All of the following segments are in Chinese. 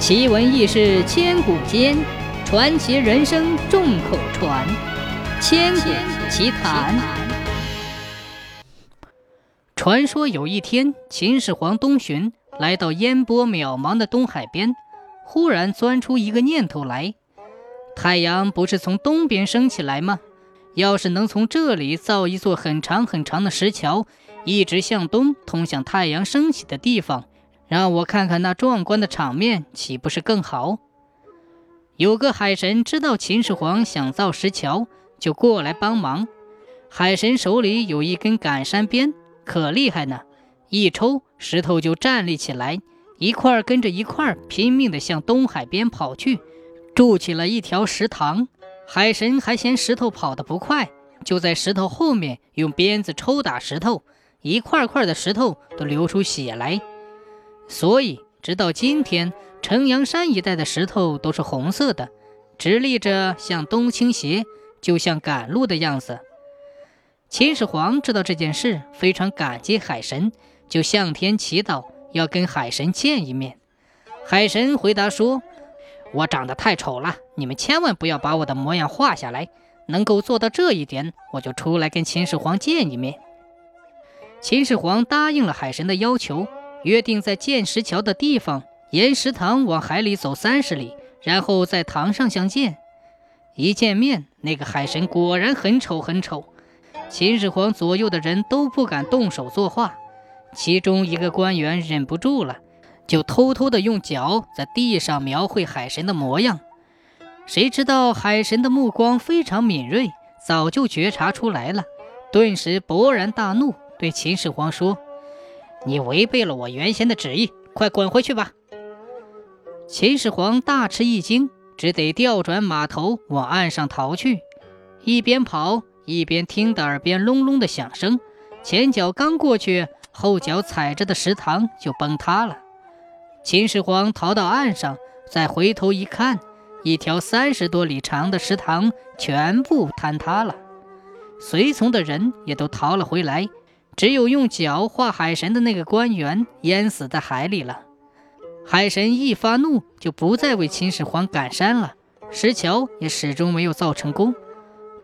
奇闻异事千古间，传奇人生众口传。千古奇谈。传说有一天，秦始皇东巡，来到烟波渺茫的东海边，忽然钻出一个念头来：太阳不是从东边升起来吗？要是能从这里造一座很长很长的石桥，一直向东通向太阳升起的地方。让我看看那壮观的场面，岂不是更好？有个海神知道秦始皇想造石桥，就过来帮忙。海神手里有一根赶山鞭，可厉害呢！一抽，石头就站立起来，一块跟着一块，拼命地向东海边跑去，筑起了一条石塘。海神还嫌石头跑得不快，就在石头后面用鞭子抽打石头，一块块的石头都流出血来。所以，直到今天，城阳山一带的石头都是红色的，直立着向东倾斜，就像赶路的样子。秦始皇知道这件事，非常感激海神，就向天祈祷，要跟海神见一面。海神回答说：“我长得太丑了，你们千万不要把我的模样画下来。能够做到这一点，我就出来跟秦始皇见一面。”秦始皇答应了海神的要求。约定在建石桥的地方，沿石塘往海里走三十里，然后在塘上相见。一见面，那个海神果然很丑很丑。秦始皇左右的人都不敢动手作画。其中一个官员忍不住了，就偷偷的用脚在地上描绘海神的模样。谁知道海神的目光非常敏锐，早就觉察出来了，顿时勃然大怒，对秦始皇说。你违背了我原先的旨意，快滚回去吧！秦始皇大吃一惊，只得调转马头往岸上逃去。一边跑一边听得耳边隆隆的响声，前脚刚过去，后脚踩着的石塘就崩塌了。秦始皇逃到岸上，再回头一看，一条三十多里长的石塘全部坍塌了，随从的人也都逃了回来。只有用脚画海神的那个官员淹死在海里了。海神一发怒，就不再为秦始皇赶山了。石桥也始终没有造成功。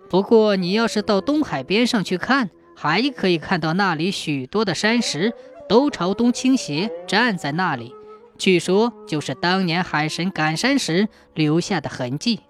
不过，你要是到东海边上去看，还可以看到那里许多的山石都朝东倾斜，站在那里，据说就是当年海神赶山时留下的痕迹。